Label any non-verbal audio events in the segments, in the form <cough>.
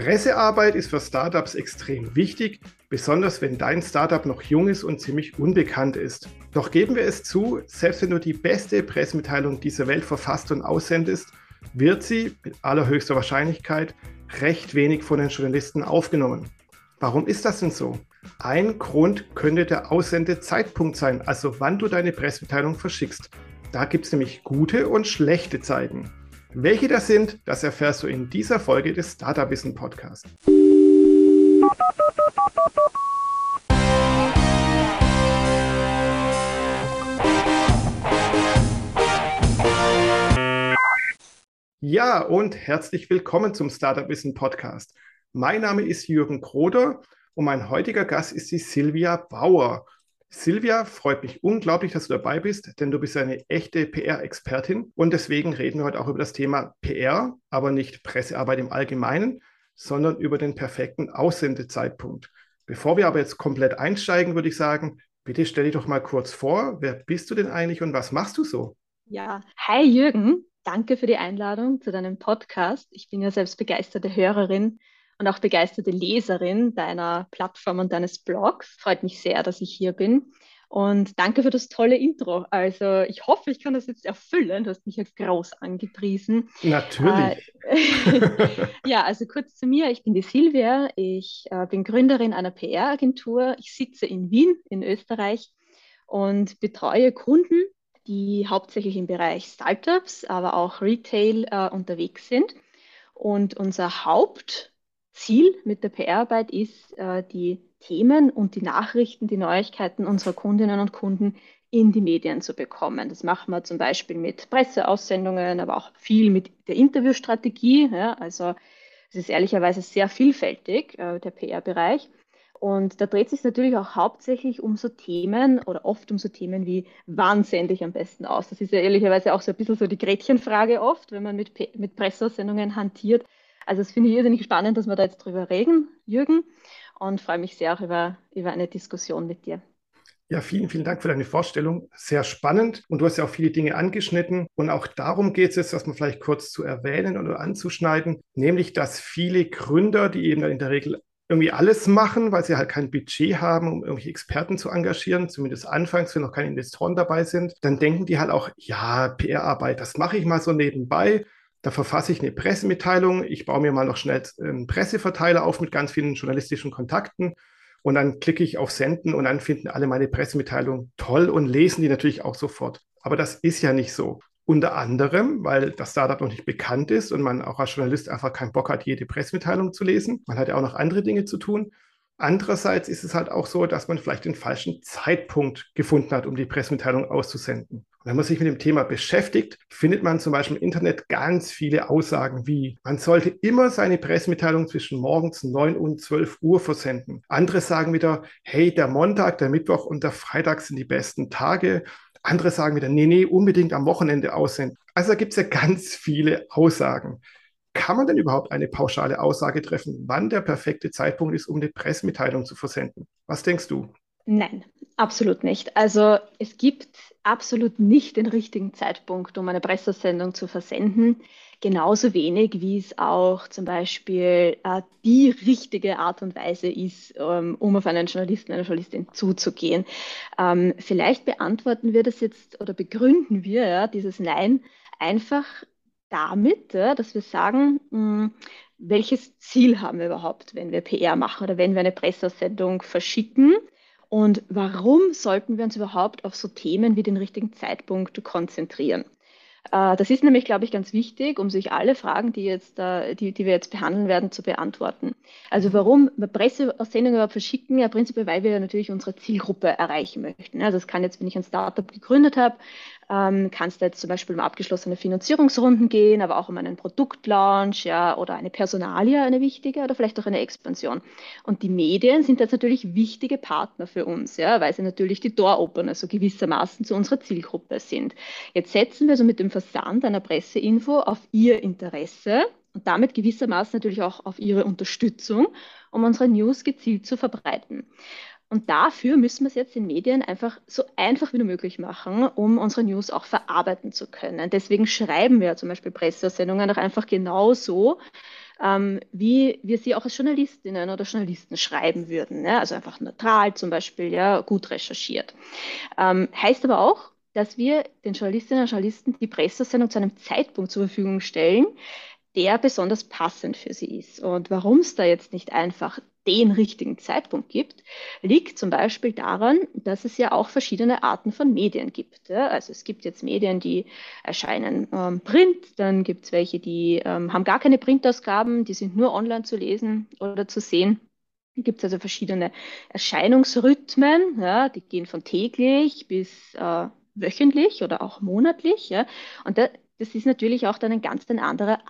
Pressearbeit ist für Startups extrem wichtig, besonders wenn dein Startup noch jung ist und ziemlich unbekannt ist. Doch geben wir es zu, selbst wenn du die beste Pressemitteilung dieser Welt verfasst und aussendest, wird sie mit allerhöchster Wahrscheinlichkeit recht wenig von den Journalisten aufgenommen. Warum ist das denn so? Ein Grund könnte der Aussendezeitpunkt sein, also wann du deine Pressemitteilung verschickst. Da gibt es nämlich gute und schlechte Zeiten. Welche das sind, das erfährst du in dieser Folge des Startup Wissen Podcasts. Ja, und herzlich willkommen zum Startup Wissen Podcast. Mein Name ist Jürgen Kroder und mein heutiger Gast ist die Silvia Bauer. Silvia, freut mich unglaublich, dass du dabei bist, denn du bist eine echte PR-Expertin und deswegen reden wir heute auch über das Thema PR, aber nicht Pressearbeit im Allgemeinen, sondern über den perfekten Aussendezeitpunkt. Bevor wir aber jetzt komplett einsteigen, würde ich sagen, bitte stell dich doch mal kurz vor, wer bist du denn eigentlich und was machst du so? Ja, hi Jürgen, danke für die Einladung zu deinem Podcast. Ich bin ja selbst begeisterte Hörerin und auch begeisterte Leserin deiner Plattform und deines Blogs. Freut mich sehr, dass ich hier bin. Und danke für das tolle Intro. Also ich hoffe, ich kann das jetzt erfüllen. Du hast mich ja groß angepriesen. Natürlich. Äh, <laughs> ja, also kurz zu mir. Ich bin die Silvia. Ich äh, bin Gründerin einer PR-Agentur. Ich sitze in Wien in Österreich und betreue Kunden, die hauptsächlich im Bereich Startups, aber auch Retail äh, unterwegs sind. Und unser Haupt Ziel mit der PR-Arbeit ist, äh, die Themen und die Nachrichten, die Neuigkeiten unserer Kundinnen und Kunden in die Medien zu bekommen. Das machen wir zum Beispiel mit Presseaussendungen, aber auch viel mit der Interviewstrategie. Ja, also es ist ehrlicherweise sehr vielfältig, äh, der PR-Bereich. Und da dreht sich natürlich auch hauptsächlich um so Themen oder oft um so Themen wie, wann sende ich am besten aus? Das ist ja ehrlicherweise auch so ein bisschen so die Gretchenfrage oft, wenn man mit, mit Presseaussendungen hantiert. Also das finde ich irrsinnig spannend, dass wir da jetzt drüber reden, Jürgen, und freue mich sehr auch über, über eine Diskussion mit dir. Ja, vielen, vielen Dank für deine Vorstellung. Sehr spannend. Und du hast ja auch viele Dinge angeschnitten. Und auch darum geht es jetzt, das mal vielleicht kurz zu erwähnen oder anzuschneiden, nämlich, dass viele Gründer, die eben in der Regel irgendwie alles machen, weil sie halt kein Budget haben, um irgendwelche Experten zu engagieren, zumindest anfangs, wenn noch keine Investoren dabei sind, dann denken die halt auch, ja, PR-Arbeit, das mache ich mal so nebenbei. Da verfasse ich eine Pressemitteilung. Ich baue mir mal noch schnell einen Presseverteiler auf mit ganz vielen journalistischen Kontakten. Und dann klicke ich auf Senden und dann finden alle meine Pressemitteilung toll und lesen die natürlich auch sofort. Aber das ist ja nicht so. Unter anderem, weil das Startup noch nicht bekannt ist und man auch als Journalist einfach keinen Bock hat, jede Pressemitteilung zu lesen. Man hat ja auch noch andere Dinge zu tun. Andererseits ist es halt auch so, dass man vielleicht den falschen Zeitpunkt gefunden hat, um die Pressemitteilung auszusenden. Wenn man sich mit dem Thema beschäftigt, findet man zum Beispiel im Internet ganz viele Aussagen wie, man sollte immer seine Pressemitteilung zwischen morgens 9 und 12 Uhr versenden. Andere sagen wieder, hey, der Montag, der Mittwoch und der Freitag sind die besten Tage. Andere sagen wieder, nee, nee, unbedingt am Wochenende aussenden. Also da gibt es ja <laughs> ganz viele Aussagen. Kann man denn überhaupt eine pauschale Aussage treffen, wann der perfekte Zeitpunkt ist, um eine Pressemitteilung zu versenden? Was denkst du? Nein, absolut nicht. Also es gibt absolut nicht den richtigen Zeitpunkt, um eine Pressesendung zu versenden. Genauso wenig, wie es auch zum Beispiel äh, die richtige Art und Weise ist, ähm, um auf einen Journalisten, eine Journalistin zuzugehen. Ähm, vielleicht beantworten wir das jetzt oder begründen wir ja, dieses Nein einfach damit, ja, dass wir sagen, mh, hm, welches Ziel haben wir überhaupt, wenn wir PR machen oder wenn wir eine Pressesendung verschicken? Und warum sollten wir uns überhaupt auf so Themen wie den richtigen Zeitpunkt konzentrieren? Äh, das ist nämlich, glaube ich, ganz wichtig, um sich alle Fragen, die, jetzt, die, die wir jetzt behandeln werden, zu beantworten. Also warum wir Presseaussendungen überhaupt verschicken? Ja, prinzipiell, weil wir natürlich unsere Zielgruppe erreichen möchten. Also das kann jetzt, wenn ich ein Startup gegründet habe, ähm, kann es da jetzt zum Beispiel um abgeschlossene Finanzierungsrunden gehen, aber auch um einen Produktlaunch ja, oder eine Personalie, eine wichtige oder vielleicht auch eine Expansion. Und die Medien sind jetzt natürlich wichtige Partner für uns, ja, weil sie natürlich die Door-Opener so gewissermaßen zu unserer Zielgruppe sind. Jetzt setzen wir so mit dem Versand einer Presseinfo auf ihr Interesse und damit gewissermaßen natürlich auch auf ihre Unterstützung, um unsere News gezielt zu verbreiten. Und dafür müssen wir es jetzt in Medien einfach so einfach wie nur möglich machen, um unsere News auch verarbeiten zu können. Deswegen schreiben wir zum Beispiel Pressesendungen auch einfach genau so, ähm, wie wir sie auch als Journalistinnen oder Journalisten schreiben würden. Ne? Also einfach neutral zum Beispiel, ja, gut recherchiert. Ähm, heißt aber auch, dass wir den Journalistinnen und Journalisten die Pressesendung zu einem Zeitpunkt zur Verfügung stellen, der besonders passend für sie ist. Und warum es da jetzt nicht einfach den richtigen Zeitpunkt gibt, liegt zum Beispiel daran, dass es ja auch verschiedene Arten von Medien gibt. Ja? Also es gibt jetzt Medien, die erscheinen ähm, print, dann gibt es welche, die ähm, haben gar keine Printausgaben, die sind nur online zu lesen oder zu sehen. Es gibt also verschiedene Erscheinungsrhythmen, ja? die gehen von täglich bis äh, wöchentlich oder auch monatlich. Ja? Und da, das ist natürlich auch dann ein ganz ein anderer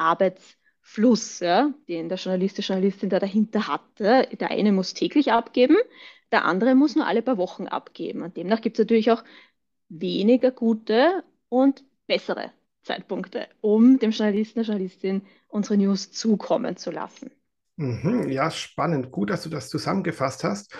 Arbeitsfluss, ja, den der Journalist, die Journalistin da dahinter hat. Ja. Der eine muss täglich abgeben, der andere muss nur alle paar Wochen abgeben. Und demnach gibt es natürlich auch weniger gute und bessere Zeitpunkte, um dem Journalisten, der Journalistin unsere News zukommen zu lassen. Mhm, ja, spannend. Gut, dass du das zusammengefasst hast.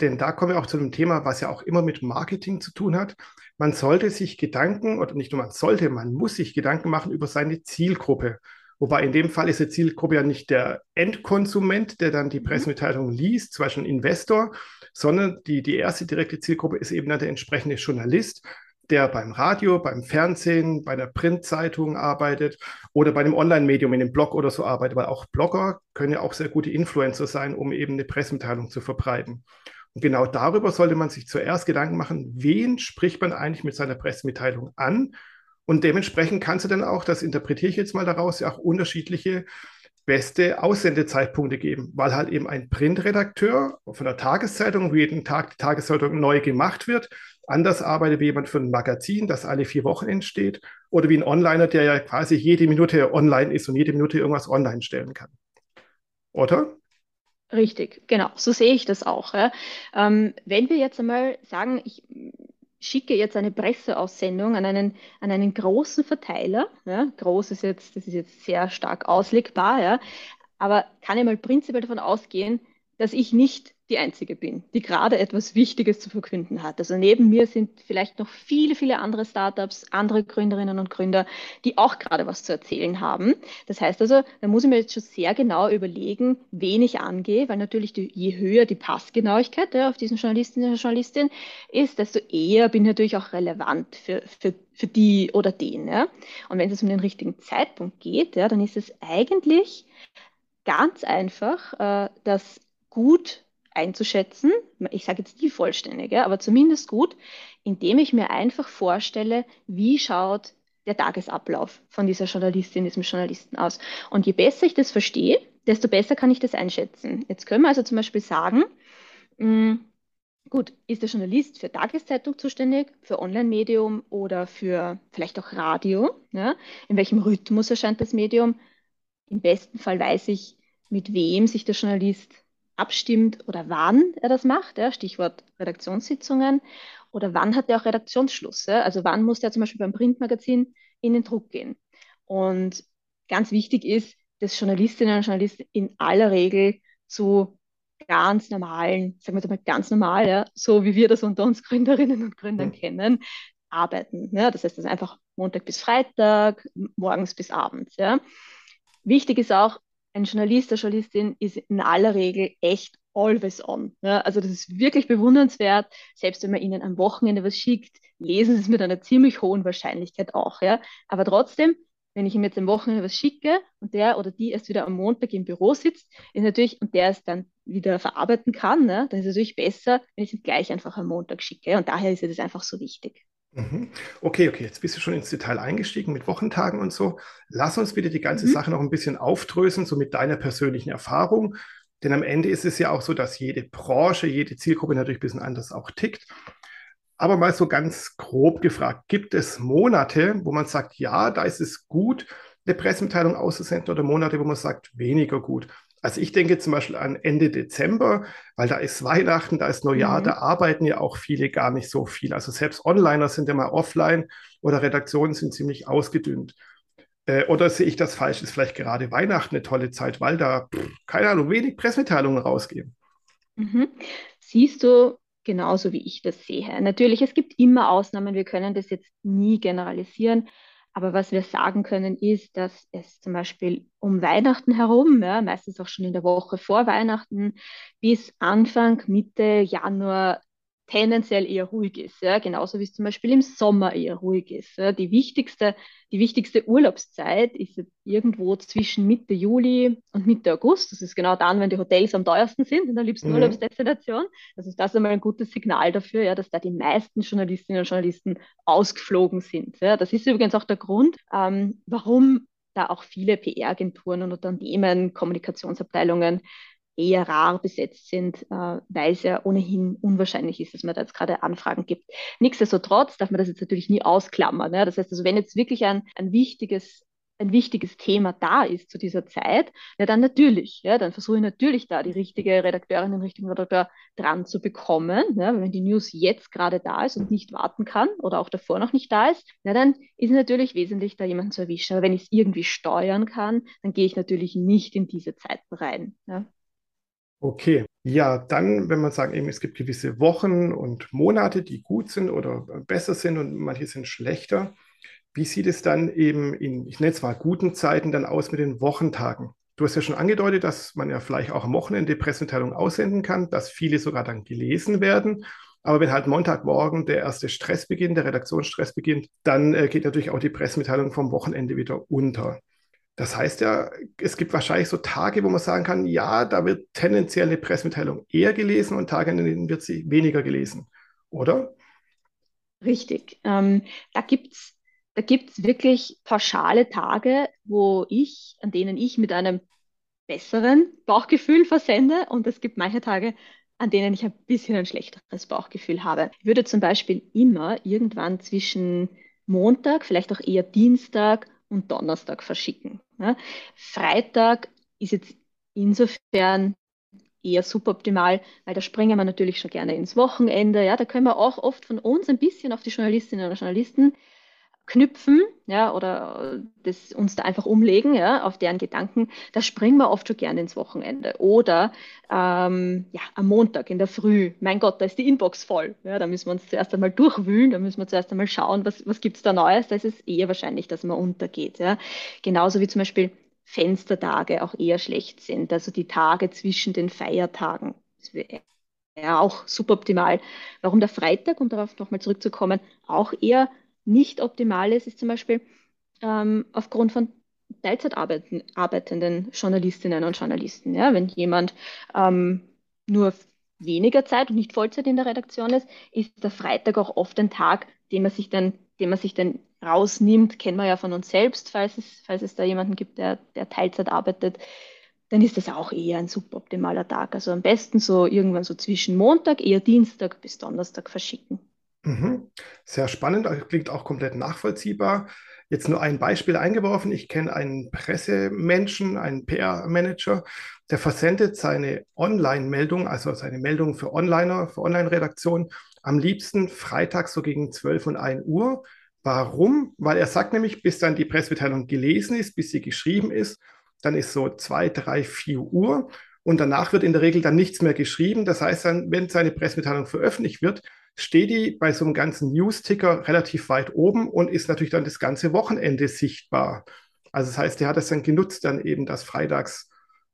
Denn da kommen wir auch zu einem Thema, was ja auch immer mit Marketing zu tun hat. Man sollte sich Gedanken, oder nicht nur man sollte, man muss sich Gedanken machen über seine Zielgruppe. Wobei in dem Fall ist die Zielgruppe ja nicht der Endkonsument, der dann die mhm. Pressemitteilung liest, zum Beispiel ein Investor, sondern die, die erste direkte Zielgruppe ist eben dann der entsprechende Journalist, der beim Radio, beim Fernsehen, bei einer Printzeitung arbeitet oder bei einem Online-Medium, in einem Blog oder so arbeitet, weil auch Blogger können ja auch sehr gute Influencer sein, um eben eine Pressemitteilung zu verbreiten. Und genau darüber sollte man sich zuerst Gedanken machen, wen spricht man eigentlich mit seiner Pressemitteilung an? Und dementsprechend kannst du dann auch, das interpretiere ich jetzt mal daraus, ja auch unterschiedliche beste Aussendezeitpunkte geben, weil halt eben ein Printredakteur von der Tageszeitung, wo jeden Tag die Tageszeitung neu gemacht wird, anders arbeitet wie jemand für ein Magazin, das alle vier Wochen entsteht, oder wie ein Onliner, der ja quasi jede Minute online ist und jede Minute irgendwas online stellen kann. Oder? Richtig, genau, so sehe ich das auch. Ja. Ähm, wenn wir jetzt einmal sagen, ich schicke jetzt eine Presseaussendung an einen, an einen großen Verteiler, ja, groß ist jetzt, das ist jetzt sehr stark auslegbar, ja, aber kann ich mal prinzipiell davon ausgehen, dass ich nicht die Einzige bin, die gerade etwas Wichtiges zu verkünden hat. Also neben mir sind vielleicht noch viele, viele andere Startups, andere Gründerinnen und Gründer, die auch gerade was zu erzählen haben. Das heißt also, da muss ich mir jetzt schon sehr genau überlegen, wen ich angehe, weil natürlich die, je höher die Passgenauigkeit ja, auf diesen Journalistinnen und Journalistin ist, desto eher bin ich natürlich auch relevant für, für, für die oder den. Ja. Und wenn es um den richtigen Zeitpunkt geht, ja, dann ist es eigentlich ganz einfach, äh, das gut einzuschätzen, ich sage jetzt die vollständige, aber zumindest gut, indem ich mir einfach vorstelle, wie schaut der Tagesablauf von dieser Journalistin, diesem Journalisten aus. Und je besser ich das verstehe, desto besser kann ich das einschätzen. Jetzt können wir also zum Beispiel sagen, mh, hm, gut, ist der Journalist für Tageszeitung zuständig, für Online-Medium oder für vielleicht auch Radio? Ja? In welchem Rhythmus erscheint das Medium? Im besten Fall weiß ich, mit wem sich der Journalist abstimmt oder wann er das macht, ja, Stichwort Redaktionssitzungen, oder wann hat er auch Redaktionsschluss, ja, also wann muss er zum Beispiel beim Printmagazin in den Druck gehen. Und ganz wichtig ist, dass Journalistinnen und Journalisten in aller Regel zu ganz normalen, sagen wir jetzt mal ganz normal, ja, so wie wir das unter uns Gründerinnen und Gründern mhm. kennen, arbeiten. Ja. Das heißt, das ist einfach Montag bis Freitag, morgens bis abends. Ja. Wichtig ist auch, ein Journalist, eine Journalistin ist in aller Regel echt always on. Ja, also das ist wirklich bewundernswert. Selbst wenn man ihnen am Wochenende was schickt, lesen sie es mit einer ziemlich hohen Wahrscheinlichkeit auch. Ja. Aber trotzdem, wenn ich ihm jetzt am Wochenende was schicke und der oder die erst wieder am Montag im Büro sitzt, ist natürlich, und der es dann wieder verarbeiten kann, ne, dann ist es natürlich besser, wenn ich es gleich einfach am Montag schicke. Und daher ist es einfach so wichtig. Mhm. Okay, okay, jetzt bist du schon ins Detail eingestiegen mit Wochentagen und so. Lass uns bitte die ganze mhm. Sache noch ein bisschen aufdröseln, so mit deiner persönlichen Erfahrung. Denn am Ende ist es ja auch so, dass jede Branche, jede Zielgruppe natürlich ein bisschen anders auch tickt. Aber mal so ganz grob gefragt, gibt es Monate, wo man sagt, ja, da ist es gut, eine Pressemitteilung auszusenden oder Monate, wo man sagt, weniger gut? Also ich denke zum Beispiel an Ende Dezember, weil da ist Weihnachten, da ist Neujahr, mhm. da arbeiten ja auch viele gar nicht so viel. Also selbst Onliner sind ja mal offline oder Redaktionen sind ziemlich ausgedünnt. Äh, oder sehe ich das falsch? Ist vielleicht gerade Weihnachten eine tolle Zeit, weil da, pff, keine Ahnung, wenig Pressemitteilungen rausgehen. Mhm. Siehst du genauso, wie ich das sehe. Natürlich, es gibt immer Ausnahmen, wir können das jetzt nie generalisieren. Aber was wir sagen können, ist, dass es zum Beispiel um Weihnachten herum, ja, meistens auch schon in der Woche vor Weihnachten, bis Anfang, Mitte Januar tendenziell eher ruhig ist, ja, genauso wie es zum Beispiel im Sommer eher ruhig ist. Ja. Die wichtigste, die wichtigste Urlaubszeit ist irgendwo zwischen Mitte Juli und Mitte August. Das ist genau dann, wenn die Hotels am teuersten sind in der liebsten mhm. Urlaubsdestination. Das ist das einmal ein gutes Signal dafür, ja, dass da die meisten Journalistinnen und Journalisten ausgeflogen sind. Ja. Das ist übrigens auch der Grund, ähm, warum da auch viele PR-Agenturen und Unternehmen, Kommunikationsabteilungen eher rar besetzt sind, äh, weil es ja ohnehin unwahrscheinlich ist, dass man da jetzt gerade Anfragen gibt. Nichtsdestotrotz darf man das jetzt natürlich nie ausklammern. Ne? Das heißt also, wenn jetzt wirklich ein, ein wichtiges ein wichtiges Thema da ist zu dieser Zeit, ja dann natürlich, ja, dann versuche ich natürlich da die richtige Redakteurin, den richtigen Redakteur dran zu bekommen. Ja, wenn die News jetzt gerade da ist und nicht warten kann oder auch davor noch nicht da ist, ja, dann ist natürlich wesentlich, da jemanden zu erwischen. Aber wenn ich es irgendwie steuern kann, dann gehe ich natürlich nicht in diese Zeiten rein. Ja. Okay, ja, dann, wenn man sagt, eben, es gibt gewisse Wochen und Monate, die gut sind oder besser sind und manche sind schlechter, wie sieht es dann eben in, ich nenne es mal guten Zeiten dann aus mit den Wochentagen? Du hast ja schon angedeutet, dass man ja vielleicht auch am Wochenende Pressemitteilungen aussenden kann, dass viele sogar dann gelesen werden. Aber wenn halt Montagmorgen der erste Stress beginnt, der Redaktionsstress beginnt, dann äh, geht natürlich auch die Pressemitteilung vom Wochenende wieder unter. Das heißt ja, es gibt wahrscheinlich so Tage, wo man sagen kann, ja, da wird tendenziell eine Pressemitteilung eher gelesen und Tage, in denen wird sie weniger gelesen, oder? Richtig. Ähm, da gibt es da gibt's wirklich pauschale Tage, wo ich, an denen ich mit einem besseren Bauchgefühl versende und es gibt manche Tage, an denen ich ein bisschen ein schlechteres Bauchgefühl habe. Ich würde zum Beispiel immer irgendwann zwischen Montag, vielleicht auch eher Dienstag und Donnerstag verschicken. Ja. Freitag ist jetzt insofern eher suboptimal, weil da springen wir natürlich schon gerne ins Wochenende. Ja, da können wir auch oft von uns ein bisschen auf die Journalistinnen und Journalisten knüpfen, ja, oder das, uns da einfach umlegen, ja, auf deren Gedanken, da springen wir oft schon gerne ins Wochenende. Oder ähm, ja, am Montag in der Früh, mein Gott, da ist die Inbox voll. Ja, da müssen wir uns zuerst einmal durchwühlen, da müssen wir zuerst einmal schauen, was, was gibt es da Neues. Da ist es eher wahrscheinlich, dass man untergeht. Ja. Genauso wie zum Beispiel Fenstertage auch eher schlecht sind, also die Tage zwischen den Feiertagen. Ja auch suboptimal. Warum der Freitag, um darauf nochmal zurückzukommen, auch eher nicht optimal ist, ist zum Beispiel ähm, aufgrund von Teilzeit arbeitenden Journalistinnen und Journalisten. Ja? Wenn jemand ähm, nur weniger Zeit und nicht Vollzeit in der Redaktion ist, ist der Freitag auch oft ein Tag, den man sich dann, den man sich dann rausnimmt, kennen wir ja von uns selbst, falls es, falls es da jemanden gibt, der, der Teilzeit arbeitet, dann ist das auch eher ein suboptimaler Tag. Also am besten so irgendwann so zwischen Montag, eher Dienstag bis Donnerstag verschicken. Mhm. Sehr spannend, klingt auch komplett nachvollziehbar. Jetzt nur ein Beispiel eingeworfen. Ich kenne einen Pressemenschen, einen PR-Manager, der versendet seine Online-Meldung, also seine Meldung für Onliner, für Online-Redaktion, am liebsten freitags so gegen 12 und 1 Uhr. Warum? Weil er sagt nämlich, bis dann die Pressemitteilung gelesen ist, bis sie geschrieben ist, dann ist so 2, 3, 4 Uhr und danach wird in der Regel dann nichts mehr geschrieben. Das heißt dann, wenn seine Pressemitteilung veröffentlicht wird, steht die bei so einem ganzen News-Ticker relativ weit oben und ist natürlich dann das ganze Wochenende sichtbar. Also das heißt, der hat es dann genutzt, dann eben, dass freitags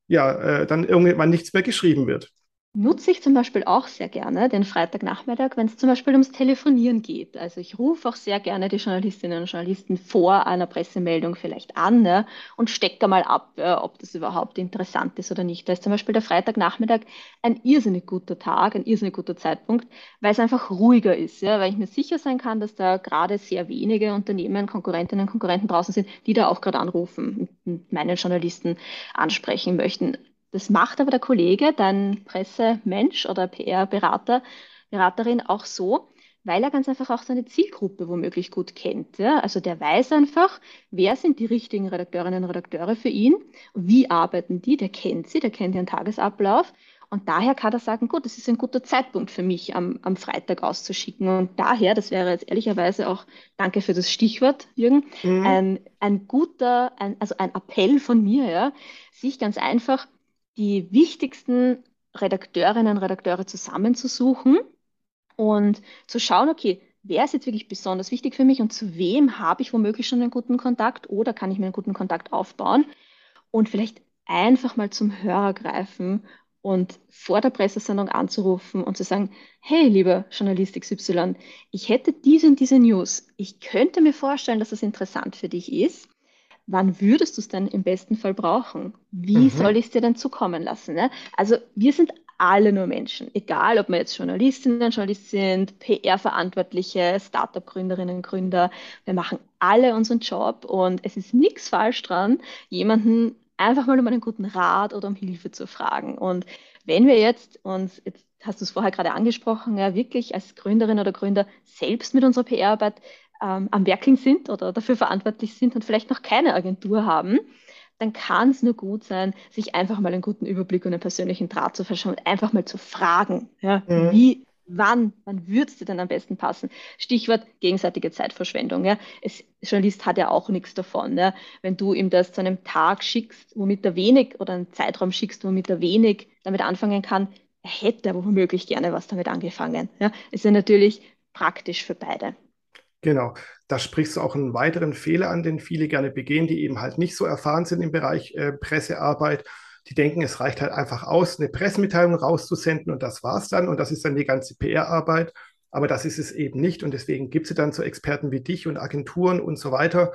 ja äh, dann irgendwann nichts mehr geschrieben wird nutze ich zum Beispiel auch sehr gerne den Freitagnachmittag, wenn es zum Beispiel ums Telefonieren geht. Also ich rufe auch sehr gerne die Journalistinnen und Journalisten vor einer Pressemeldung vielleicht an ne, und stecke mal ab, äh, ob das überhaupt interessant ist oder nicht. Da ist zum Beispiel der Freitagnachmittag ein irrsinnig guter Tag, ein irrsinnig guter Zeitpunkt, weil es einfach ruhiger ist, ja, weil ich mir sicher sein kann, dass da gerade sehr wenige Unternehmen, Konkurrentinnen und Konkurrenten draußen sind, die da auch gerade anrufen und meinen Journalisten ansprechen möchten. Das macht aber der Kollege, dein Pressemensch oder PR-Berater, Beraterin auch so, weil er ganz einfach auch seine Zielgruppe womöglich gut kennt. Ja? Also der weiß einfach, wer sind die richtigen Redakteurinnen und Redakteure für ihn, wie arbeiten die, der kennt sie, der kennt ihren Tagesablauf. Und daher kann er sagen, gut, das ist ein guter Zeitpunkt für mich, am, am Freitag auszuschicken. Und daher, das wäre jetzt ehrlicherweise auch, danke für das Stichwort, Jürgen, mhm. ein, ein guter, ein, also ein Appell von mir, ja, sich ganz einfach die wichtigsten Redakteurinnen und Redakteure zusammenzusuchen und zu schauen, okay, wer ist jetzt wirklich besonders wichtig für mich und zu wem habe ich womöglich schon einen guten Kontakt oder kann ich mir einen guten Kontakt aufbauen und vielleicht einfach mal zum Hörer greifen und vor der Pressesendung anzurufen und zu sagen, hey, lieber Journalist XY, ich hätte diese und diese News. Ich könnte mir vorstellen, dass das interessant für dich ist. Wann würdest du es denn im besten Fall brauchen? Wie mhm. soll ich es dir denn zukommen lassen? Ne? Also wir sind alle nur Menschen, egal ob wir jetzt Journalistinnen, Journalist sind, PR-Verantwortliche, Startup-Gründerinnen, Gründer. Wir machen alle unseren Job und es ist nichts falsch dran, jemanden einfach mal um einen guten Rat oder um Hilfe zu fragen. Und wenn wir jetzt uns, jetzt hast du es vorher gerade angesprochen, ja, wirklich als Gründerin oder Gründer selbst mit unserer PR-Arbeit ähm, am Werkeln sind oder dafür verantwortlich sind und vielleicht noch keine Agentur haben, dann kann es nur gut sein, sich einfach mal einen guten Überblick und einen persönlichen Draht zu verschaffen und einfach mal zu fragen, ja, mhm. wie, wann, wann würde es dir denn am besten passen? Stichwort gegenseitige Zeitverschwendung. Ja. Es, Journalist hat ja auch nichts davon. Ja. Wenn du ihm das zu einem Tag schickst, womit er wenig oder einen Zeitraum schickst, womit er wenig damit anfangen kann, er hätte aber womöglich gerne was damit angefangen. Ja. Ist ja natürlich praktisch für beide. Genau, da sprichst du auch einen weiteren Fehler an, den viele gerne begehen, die eben halt nicht so erfahren sind im Bereich äh, Pressearbeit. Die denken, es reicht halt einfach aus, eine Pressemitteilung rauszusenden und das war's dann und das ist dann die ganze PR-Arbeit. Aber das ist es eben nicht und deswegen gibt es dann so Experten wie dich und Agenturen und so weiter,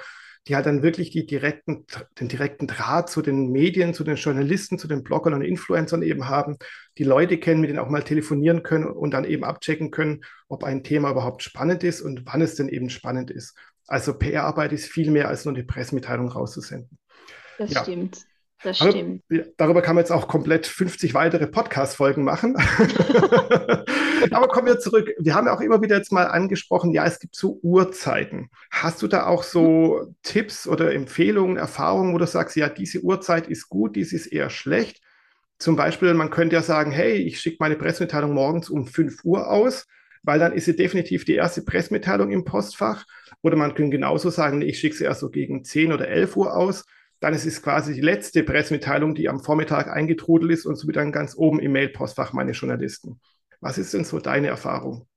die halt dann wirklich die direkten, den direkten Draht zu den Medien, zu den Journalisten, zu den Bloggern und Influencern eben haben, die Leute kennen, mit denen auch mal telefonieren können und dann eben abchecken können, ob ein Thema überhaupt spannend ist und wann es denn eben spannend ist. Also PR-Arbeit ist viel mehr als nur die Pressemitteilung rauszusenden. Das ja. stimmt. Das Aber stimmt. Darüber kann man jetzt auch komplett 50 weitere Podcast-Folgen machen. <laughs> Aber kommen wir zurück. Wir haben ja auch immer wieder jetzt mal angesprochen, ja, es gibt so Uhrzeiten. Hast du da auch so Tipps oder Empfehlungen, Erfahrungen, wo du sagst, ja, diese Uhrzeit ist gut, diese ist eher schlecht? Zum Beispiel, man könnte ja sagen, hey, ich schicke meine Pressemitteilung morgens um 5 Uhr aus, weil dann ist sie definitiv die erste Pressemitteilung im Postfach. Oder man könnte genauso sagen, ich schicke sie erst so gegen 10 oder 11 Uhr aus dann ist es quasi die letzte Pressemitteilung, die am Vormittag eingetrudelt ist und somit dann ganz oben im Mailpostfach meine Journalisten. Was ist denn so deine Erfahrung?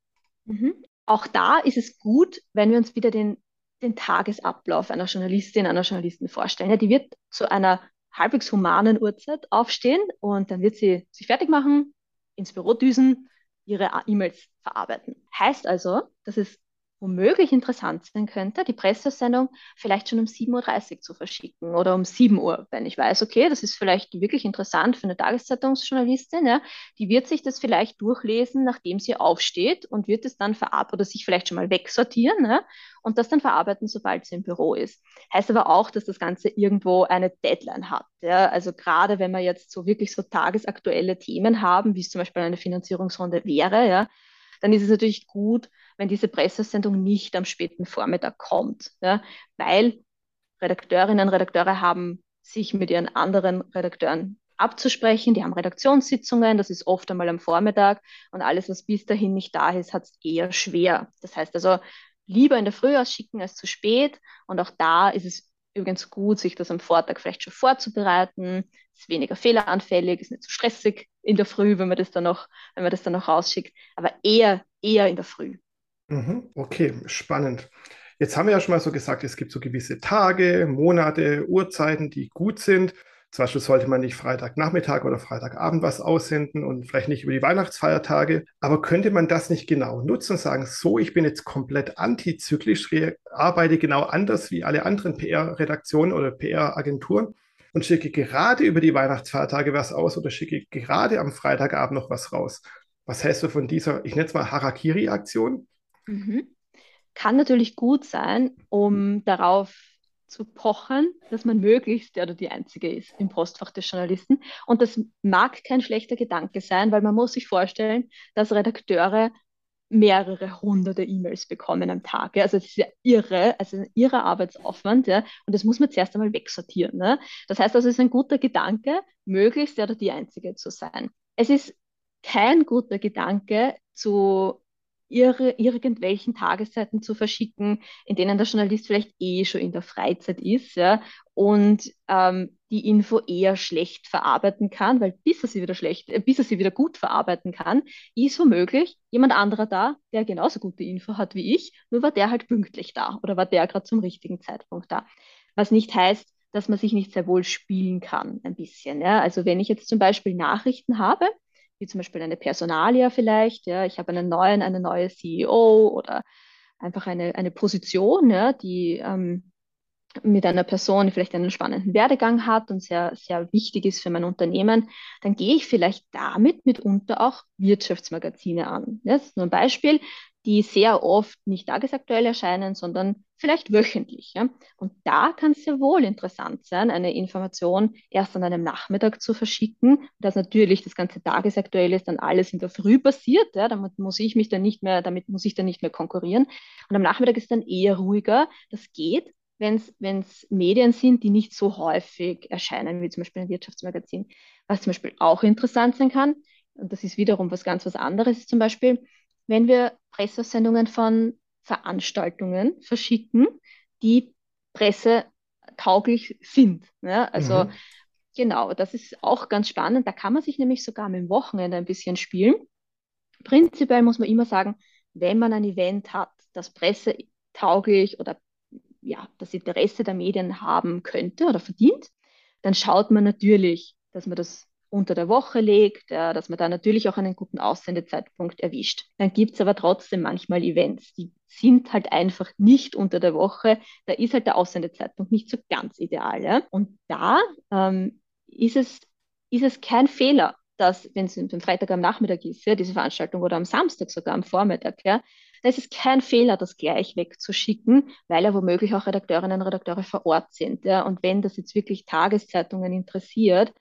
Mhm. Auch da ist es gut, wenn wir uns wieder den, den Tagesablauf einer Journalistin, einer Journalisten vorstellen. Ja, die wird zu einer halbwegs humanen Uhrzeit aufstehen und dann wird sie sich fertig machen, ins Büro düsen, ihre E-Mails verarbeiten. Heißt also, dass es womöglich interessant sein könnte, die Pressesendung vielleicht schon um 7.30 Uhr zu verschicken oder um 7 Uhr, wenn ich weiß, okay, das ist vielleicht wirklich interessant für eine Tageszeitungsjournalistin, ja, die wird sich das vielleicht durchlesen, nachdem sie aufsteht und wird es dann verarbeiten oder sich vielleicht schon mal wegsortieren ja, und das dann verarbeiten, sobald sie im Büro ist. Heißt aber auch, dass das Ganze irgendwo eine Deadline hat. Ja. Also gerade wenn wir jetzt so wirklich so tagesaktuelle Themen haben, wie es zum Beispiel eine Finanzierungsrunde wäre, ja, dann ist es natürlich gut, wenn diese Pressesendung nicht am späten Vormittag kommt, ja, weil Redakteurinnen und Redakteure haben sich mit ihren anderen Redakteuren abzusprechen. Die haben Redaktionssitzungen, das ist oft einmal am Vormittag und alles, was bis dahin nicht da ist, hat es eher schwer. Das heißt also, lieber in der Früh ausschicken als zu spät und auch da ist es übrigens gut, sich das am Vortag vielleicht schon vorzubereiten. Ist weniger fehleranfällig, ist nicht so stressig in der Früh, wenn man das dann noch, wenn man das dann noch rausschickt, aber eher, eher in der Früh. Mhm, okay, spannend. Jetzt haben wir ja schon mal so gesagt, es gibt so gewisse Tage, Monate, Uhrzeiten, die gut sind. Zum Beispiel sollte man nicht Freitagnachmittag oder Freitagabend was aussenden und vielleicht nicht über die Weihnachtsfeiertage. Aber könnte man das nicht genau nutzen und sagen, so, ich bin jetzt komplett antizyklisch, arbeite genau anders wie alle anderen PR-Redaktionen oder PR-Agenturen und schicke gerade über die Weihnachtsfeiertage was aus oder schicke gerade am Freitagabend noch was raus. Was hältst du von dieser, ich nenne es mal Harakiri-Aktion? Mhm. Kann natürlich gut sein, um darauf zu pochen, dass man möglichst der oder die Einzige ist im Postfach des Journalisten. Und das mag kein schlechter Gedanke sein, weil man muss sich vorstellen, dass Redakteure mehrere hunderte E-Mails bekommen am Tag. Ja. Also es ist ja irre, also ein irrer Arbeitsaufwand, ja. Und das muss man zuerst einmal wegsortieren. Ne? Das heißt also, es ist ein guter Gedanke, möglichst der oder die Einzige zu sein. Es ist kein guter Gedanke, zu ihre, irgendwelchen Tageszeiten zu verschicken, in denen der Journalist vielleicht eh schon in der Freizeit ist ja, und ähm, die Info eher schlecht verarbeiten kann, weil bis er sie wieder schlecht, äh, bis er sie wieder gut verarbeiten kann, ist womöglich jemand anderer da, der genauso gute Info hat wie ich, nur war der halt pünktlich da oder war der gerade zum richtigen Zeitpunkt da. Was nicht heißt, dass man sich nicht sehr wohl spielen kann, ein bisschen. Ja? Also wenn ich jetzt zum Beispiel Nachrichten habe, wie zum Beispiel eine Personalia vielleicht, ja, ich habe einen neuen, eine neue CEO oder einfach eine, eine Position, ja, die ähm, mit einer Person, vielleicht einen spannenden Werdegang hat und sehr, sehr wichtig ist für mein Unternehmen, dann gehe ich vielleicht damit mitunter auch Wirtschaftsmagazine an. Das ist nur ein Beispiel die sehr oft nicht tagesaktuell erscheinen, sondern vielleicht wöchentlich. Ja? Und da kann es sehr wohl interessant sein, eine Information erst an einem Nachmittag zu verschicken, dass natürlich das ganze tagesaktuell ist, dann alles in der Früh passiert. Ja? Damit muss ich mich dann nicht mehr, damit muss ich dann nicht mehr konkurrieren. Und am Nachmittag ist dann eher ruhiger. Das geht, wenn es Medien sind, die nicht so häufig erscheinen, wie zum Beispiel ein Wirtschaftsmagazin. Was zum Beispiel auch interessant sein kann, und das ist wiederum was ganz was anderes, ist zum Beispiel, wenn wir Pressesendungen von Veranstaltungen verschicken, die pressetauglich sind. Ja? Also mhm. genau, das ist auch ganz spannend. Da kann man sich nämlich sogar am Wochenende ein bisschen spielen. Prinzipiell muss man immer sagen, wenn man ein Event hat, das pressetauglich oder ja, das Interesse der Medien haben könnte oder verdient, dann schaut man natürlich, dass man das unter der Woche legt, ja, dass man da natürlich auch einen guten Aussendezeitpunkt erwischt. Dann gibt es aber trotzdem manchmal Events, die sind halt einfach nicht unter der Woche. Da ist halt der Aussendezeitpunkt nicht so ganz ideal. Ja? Und da ähm, ist, es, ist es kein Fehler, dass, wenn es am Freitag am Nachmittag ist, ja, diese Veranstaltung oder am Samstag sogar am Vormittag, ja, da ist es kein Fehler, das gleich wegzuschicken, weil ja womöglich auch Redakteurinnen und Redakteure vor Ort sind. Ja. Und wenn das jetzt wirklich Tageszeitungen interessiert,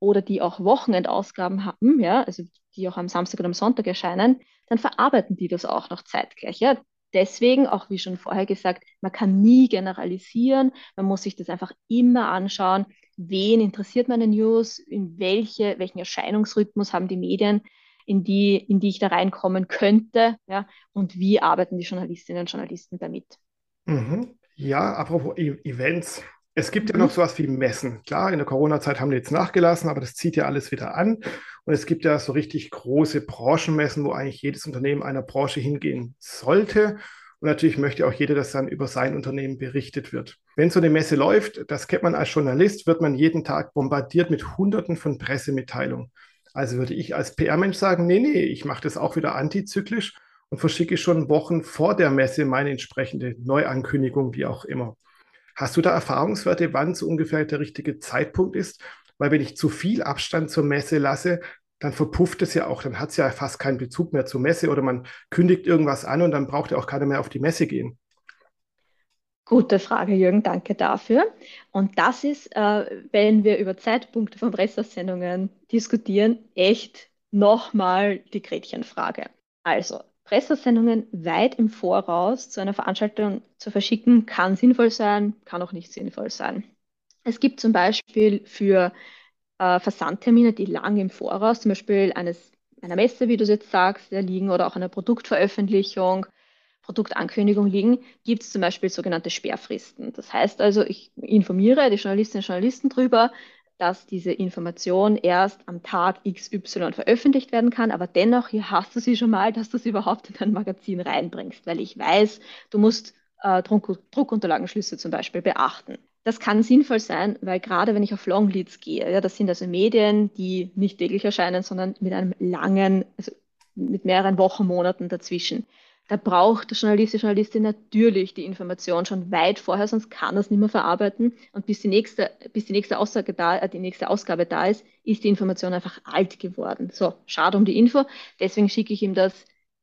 oder die auch Wochenendausgaben haben, ja, also die auch am Samstag oder am Sonntag erscheinen, dann verarbeiten die das auch noch zeitgleich. Ja. Deswegen, auch wie schon vorher gesagt, man kann nie generalisieren, man muss sich das einfach immer anschauen, wen interessiert meine News, in welche, welchen Erscheinungsrhythmus haben die Medien, in die, in die ich da reinkommen könnte, ja, und wie arbeiten die Journalistinnen und Journalisten damit. Mhm. Ja, apropos e Events, es gibt ja noch mhm. sowas wie Messen. Klar, in der Corona-Zeit haben die jetzt nachgelassen, aber das zieht ja alles wieder an. Und es gibt ja so richtig große Branchenmessen, wo eigentlich jedes Unternehmen einer Branche hingehen sollte. Und natürlich möchte auch jeder, dass dann über sein Unternehmen berichtet wird. Wenn so eine Messe läuft, das kennt man als Journalist, wird man jeden Tag bombardiert mit Hunderten von Pressemitteilungen. Also würde ich als PR-Mensch sagen, nee, nee, ich mache das auch wieder antizyklisch und verschicke schon Wochen vor der Messe meine entsprechende Neuankündigung, wie auch immer. Hast du da Erfahrungswerte, wann so ungefähr der richtige Zeitpunkt ist? Weil wenn ich zu viel Abstand zur Messe lasse, dann verpufft es ja auch, dann hat es ja fast keinen Bezug mehr zur Messe oder man kündigt irgendwas an und dann braucht ja auch keiner mehr auf die Messe gehen. Gute Frage, Jürgen, danke dafür. Und das ist, äh, wenn wir über Zeitpunkte von Pressesendungen diskutieren, echt nochmal die Gretchenfrage. Also, Pressesendungen weit im Voraus zu einer Veranstaltung zu verschicken, kann sinnvoll sein, kann auch nicht sinnvoll sein. Es gibt zum Beispiel für äh, Versandtermine, die lang im Voraus, zum Beispiel eines, einer Messe, wie du es jetzt sagst, liegen oder auch einer Produktveröffentlichung, Produktankündigung liegen, gibt es zum Beispiel sogenannte Sperrfristen. Das heißt also, ich informiere die Journalistinnen und Journalisten darüber, dass diese Information erst am Tag XY veröffentlicht werden kann, aber dennoch, hier hast du sie schon mal, dass du sie überhaupt in dein Magazin reinbringst, weil ich weiß, du musst äh, Druck, Druckunterlagenschlüsse zum Beispiel beachten. Das kann sinnvoll sein, weil gerade wenn ich auf Longleads gehe, ja, das sind also Medien, die nicht täglich erscheinen, sondern mit einem langen, also mit mehreren Wochen, Monaten dazwischen da braucht der Journalist, die Journalistin natürlich die Information schon weit vorher, sonst kann er es nicht mehr verarbeiten. Und bis die nächste, bis die nächste Aussage da, äh, die nächste Ausgabe da ist, ist die Information einfach alt geworden. So, schade um die Info. Deswegen schicke ich ihm das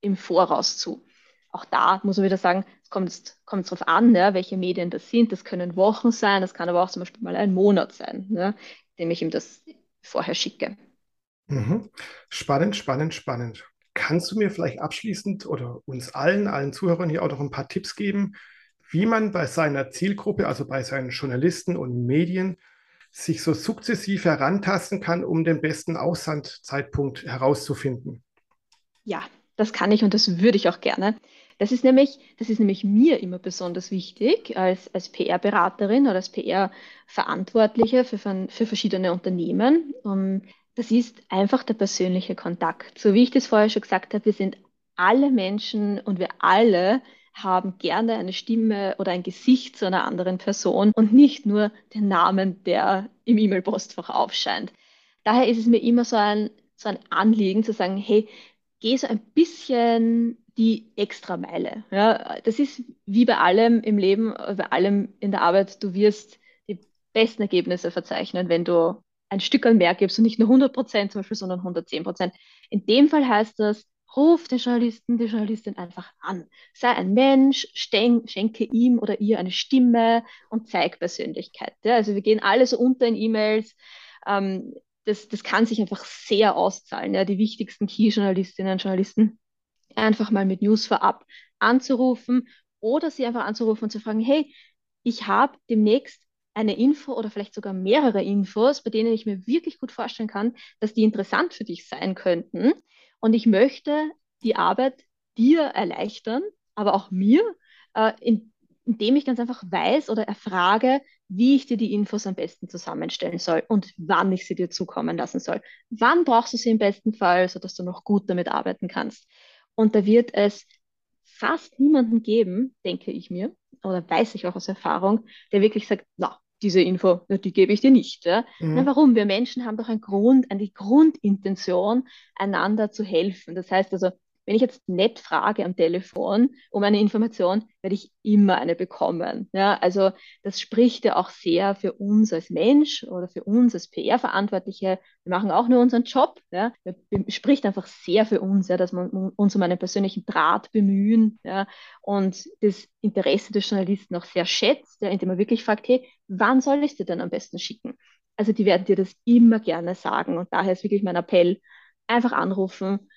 im Voraus zu. Auch da muss man wieder sagen, es kommt kommt darauf an, ja, welche Medien das sind. Das können Wochen sein, das kann aber auch zum Beispiel mal ein Monat sein, ja, dem ich ihm das vorher schicke. Mhm. Spannend, spannend, spannend. Kannst du mir vielleicht abschließend oder uns allen, allen Zuhörern hier auch noch ein paar Tipps geben, wie man bei seiner Zielgruppe, also bei seinen Journalisten und Medien, sich so sukzessiv herantasten kann, um den besten Aussandzeitpunkt herauszufinden? Ja, Das kann ich und das würde ich auch gerne. Das ist nämlich, das ist nämlich mir immer besonders wichtig als, als PR-Beraterin oder als PR-Verantwortliche für, für verschiedene Unternehmen. Um, das ist einfach der persönliche Kontakt. So wie ich das vorher schon gesagt habe, wir sind alle Menschen und wir alle haben gerne eine Stimme oder ein Gesicht zu einer anderen Person und nicht nur den Namen, der im E-Mail-Postfach aufscheint. Daher ist es mir immer so ein, so ein Anliegen zu sagen, hey, geh so ein bisschen die Extrameile. Ja, das ist wie bei allem im Leben, bei allem in der Arbeit, du wirst die besten Ergebnisse verzeichnen, wenn du ein Stück an mehr gibst und nicht nur 100 Prozent zum Beispiel, sondern 110 Prozent. In dem Fall heißt das, ruf den Journalisten, die Journalistin einfach an. Sei ein Mensch, schenke ihm oder ihr eine Stimme und zeig Persönlichkeit. Ja, also wir gehen alle so unter in E-Mails. Ähm, das, das kann sich einfach sehr auszahlen. Ja, die wichtigsten Key-Journalistinnen und Journalisten einfach mal mit News vorab anzurufen oder sie einfach anzurufen und zu fragen, hey, ich habe demnächst eine Info oder vielleicht sogar mehrere Infos, bei denen ich mir wirklich gut vorstellen kann, dass die interessant für dich sein könnten. Und ich möchte die Arbeit dir erleichtern, aber auch mir, äh, in, indem ich ganz einfach weiß oder erfrage, wie ich dir die Infos am besten zusammenstellen soll und wann ich sie dir zukommen lassen soll. Wann brauchst du sie im besten Fall, sodass du noch gut damit arbeiten kannst. Und da wird es fast niemanden geben, denke ich mir, oder weiß ich auch aus Erfahrung, der wirklich sagt, na, diese Info, die gebe ich dir nicht. Ja? Mhm. Na, warum? Wir Menschen haben doch einen Grund, eine Grundintention, einander zu helfen. Das heißt also, wenn ich jetzt nett frage am Telefon um eine Information, werde ich immer eine bekommen. Ja, also das spricht ja auch sehr für uns als Mensch oder für uns als PR-Verantwortliche. Wir machen auch nur unseren Job. Ja, das spricht einfach sehr für uns, ja, dass wir uns um einen persönlichen Draht bemühen ja, und das Interesse des Journalisten auch sehr schätzt, ja, indem er wirklich fragt, hey, wann soll ich dir denn am besten schicken? Also die werden dir das immer gerne sagen und daher ist wirklich mein Appell, einfach anrufen,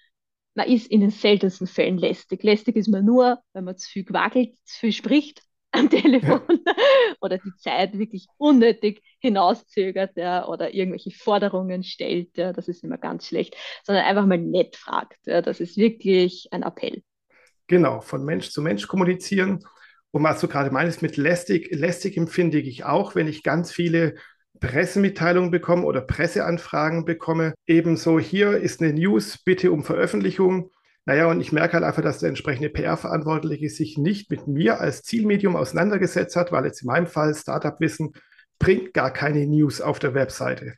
man ist in den seltensten Fällen lästig. Lästig ist man nur, wenn man zu viel quackelt, zu viel spricht am <laughs> Telefon ja. oder die Zeit wirklich unnötig hinauszögert ja, oder irgendwelche Forderungen stellt. Ja, das ist immer ganz schlecht, sondern einfach mal nett fragt. Ja, das ist wirklich ein Appell. Genau, von Mensch zu Mensch kommunizieren. Und was du gerade meinst mit lästig, lästig empfinde ich auch, wenn ich ganz viele Pressemitteilungen bekomme oder Presseanfragen bekomme. Ebenso hier ist eine News, bitte um Veröffentlichung. Naja, und ich merke halt einfach, dass der entsprechende PR-Verantwortliche sich nicht mit mir als Zielmedium auseinandergesetzt hat, weil jetzt in meinem Fall Startup-Wissen bringt gar keine News auf der Webseite.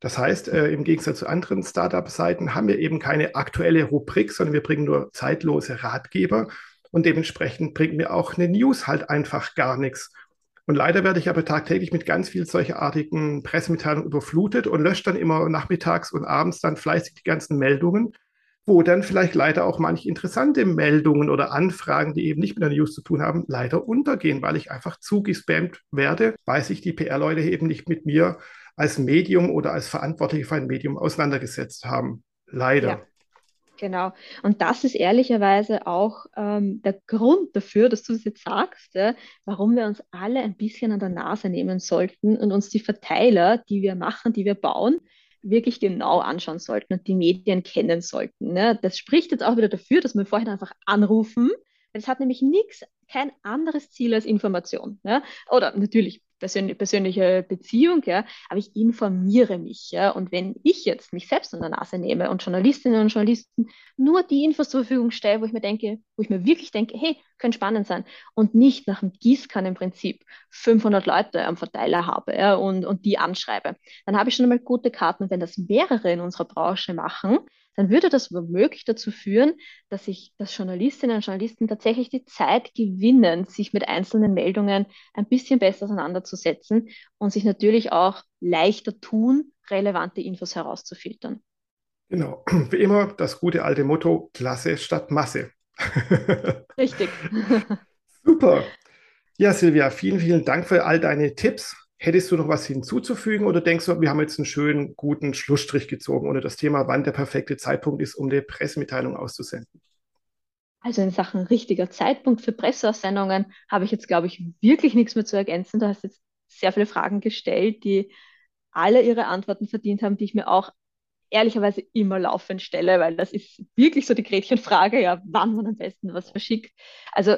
Das heißt, äh, im Gegensatz zu anderen Startup-Seiten haben wir eben keine aktuelle Rubrik, sondern wir bringen nur zeitlose Ratgeber und dementsprechend bringt mir auch eine News halt einfach gar nichts. Und leider werde ich aber tagtäglich mit ganz viel solcherartigen Pressemitteilungen überflutet und lösche dann immer nachmittags und abends dann fleißig die ganzen Meldungen, wo dann vielleicht leider auch manche interessante Meldungen oder Anfragen, die eben nicht mit der News zu tun haben, leider untergehen, weil ich einfach zugespammt werde, weil sich die PR-Leute eben nicht mit mir als Medium oder als Verantwortliche für ein Medium auseinandergesetzt haben. Leider. Ja. Genau. Und das ist ehrlicherweise auch ähm, der Grund dafür, dass du es jetzt sagst, ja, warum wir uns alle ein bisschen an der Nase nehmen sollten und uns die Verteiler, die wir machen, die wir bauen, wirklich genau anschauen sollten und die Medien kennen sollten. Ne? Das spricht jetzt auch wieder dafür, dass wir vorhin einfach anrufen. Es hat nämlich nichts, kein anderes Ziel als Information. Ja? Oder natürlich persönliche, persönliche Beziehung, ja, aber ich informiere mich, ja, und wenn ich jetzt mich selbst an der Nase nehme und Journalistinnen und Journalisten nur die Infos zur Verfügung stelle, wo ich mir denke, wo ich mir wirklich denke, hey, könnte spannend sein. Und nicht nach dem Gießkannenprinzip 500 Leute am Verteiler habe, ja, und, und die anschreibe, dann habe ich schon einmal gute Karten. Und wenn das mehrere in unserer Branche machen, dann würde das womöglich dazu führen, dass sich, dass Journalistinnen und Journalisten tatsächlich die Zeit gewinnen, sich mit einzelnen Meldungen ein bisschen besser auseinanderzusetzen und sich natürlich auch leichter tun, relevante Infos herauszufiltern. Genau, <clears throat> wie immer das gute alte Motto, Klasse statt Masse. <laughs> Richtig. Super. Ja, Silvia, vielen, vielen Dank für all deine Tipps. Hättest du noch was hinzuzufügen oder denkst du, wir haben jetzt einen schönen, guten Schlussstrich gezogen oder das Thema, wann der perfekte Zeitpunkt ist, um eine Pressemitteilung auszusenden? Also in Sachen richtiger Zeitpunkt für Presseaussendungen habe ich jetzt, glaube ich, wirklich nichts mehr zu ergänzen. Du hast jetzt sehr viele Fragen gestellt, die alle ihre Antworten verdient haben, die ich mir auch ehrlicherweise immer laufend stelle, weil das ist wirklich so die Gretchenfrage, ja, wann man am besten was verschickt. Also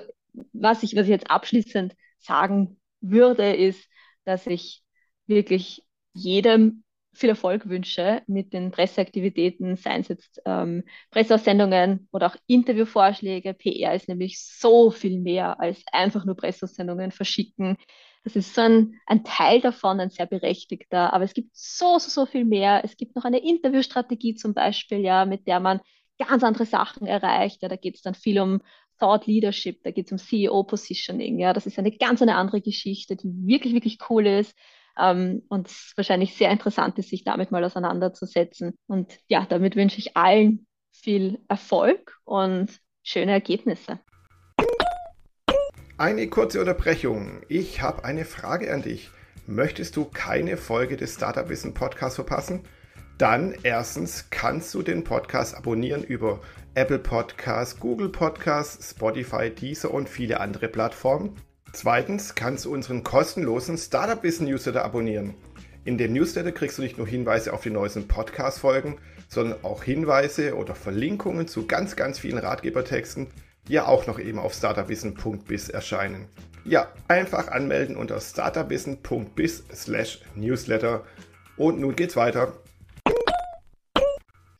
was ich, was ich jetzt abschließend sagen würde, ist, dass ich wirklich jedem viel Erfolg wünsche mit den Presseaktivitäten, seien es jetzt ähm, Presseaussendungen oder auch Interviewvorschläge. PR ist nämlich so viel mehr als einfach nur Presseaussendungen verschicken. Das ist so ein, ein Teil davon, ein sehr berechtigter, aber es gibt so, so, so viel mehr. Es gibt noch eine Interviewstrategie zum Beispiel, ja, mit der man ganz andere Sachen erreicht. Ja, da geht es dann viel um Thought Leadership, da geht es um CEO Positioning. Ja, das ist eine ganz eine andere Geschichte, die wirklich, wirklich cool ist. Ähm, und es wahrscheinlich sehr interessant ist, sich damit mal auseinanderzusetzen. Und ja, damit wünsche ich allen viel Erfolg und schöne Ergebnisse. Eine kurze Unterbrechung. Ich habe eine Frage an dich. Möchtest du keine Folge des Startup Wissen Podcasts verpassen? Dann erstens kannst du den Podcast abonnieren über Apple Podcasts, Google Podcasts, Spotify, Deezer und viele andere Plattformen. Zweitens kannst du unseren kostenlosen Startup Wissen Newsletter abonnieren. In dem Newsletter kriegst du nicht nur Hinweise auf die neuesten Podcast-Folgen, sondern auch Hinweise oder Verlinkungen zu ganz, ganz vielen Ratgebertexten, die ja auch noch eben auf startupwissen.biz erscheinen. Ja, einfach anmelden unter startupwissen.biz slash newsletter. Und nun geht's weiter.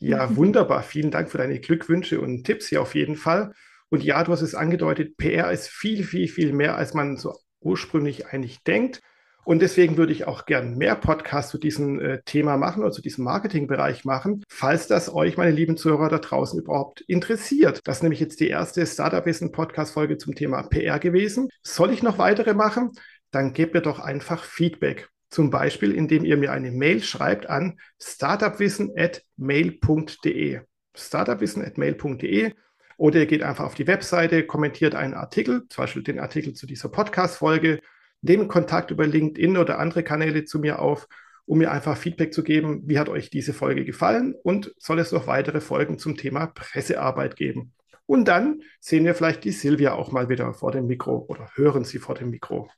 Ja, wunderbar. Vielen Dank für deine Glückwünsche und Tipps hier auf jeden Fall. Und ja, du hast es angedeutet, PR ist viel, viel, viel mehr, als man so ursprünglich eigentlich denkt. Und deswegen würde ich auch gern mehr Podcasts zu diesem äh, Thema machen oder zu diesem Marketingbereich machen, falls das euch, meine lieben Zuhörer da draußen, überhaupt interessiert. Das ist nämlich jetzt die erste Startup Wissen Podcast Folge zum Thema PR gewesen. Soll ich noch weitere machen? Dann gebt mir doch einfach Feedback. Zum Beispiel, indem ihr mir eine Mail schreibt an startupwissen@mail.de. startupwissen@mail.de oder ihr geht einfach auf die Webseite, kommentiert einen Artikel, zum Beispiel den Artikel zu dieser Podcast-Folge, nehmt Kontakt über LinkedIn oder andere Kanäle zu mir auf, um mir einfach Feedback zu geben, wie hat euch diese Folge gefallen und soll es noch weitere Folgen zum Thema Pressearbeit geben. Und dann sehen wir vielleicht die Silvia auch mal wieder vor dem Mikro oder hören sie vor dem Mikro.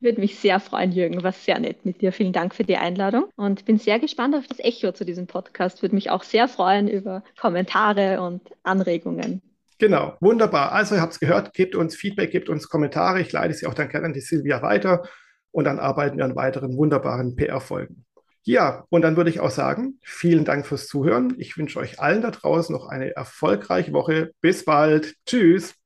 Würde mich sehr freuen, Jürgen. War sehr nett mit dir. Vielen Dank für die Einladung und bin sehr gespannt auf das Echo zu diesem Podcast. Würde mich auch sehr freuen über Kommentare und Anregungen. Genau, wunderbar. Also ihr habt es gehört, gebt uns Feedback, gebt uns Kommentare. Ich leite sie auch dann gerne an die Silvia weiter und dann arbeiten wir an weiteren wunderbaren PR-Folgen. Ja, und dann würde ich auch sagen, vielen Dank fürs Zuhören. Ich wünsche euch allen da draußen noch eine erfolgreiche Woche. Bis bald. Tschüss.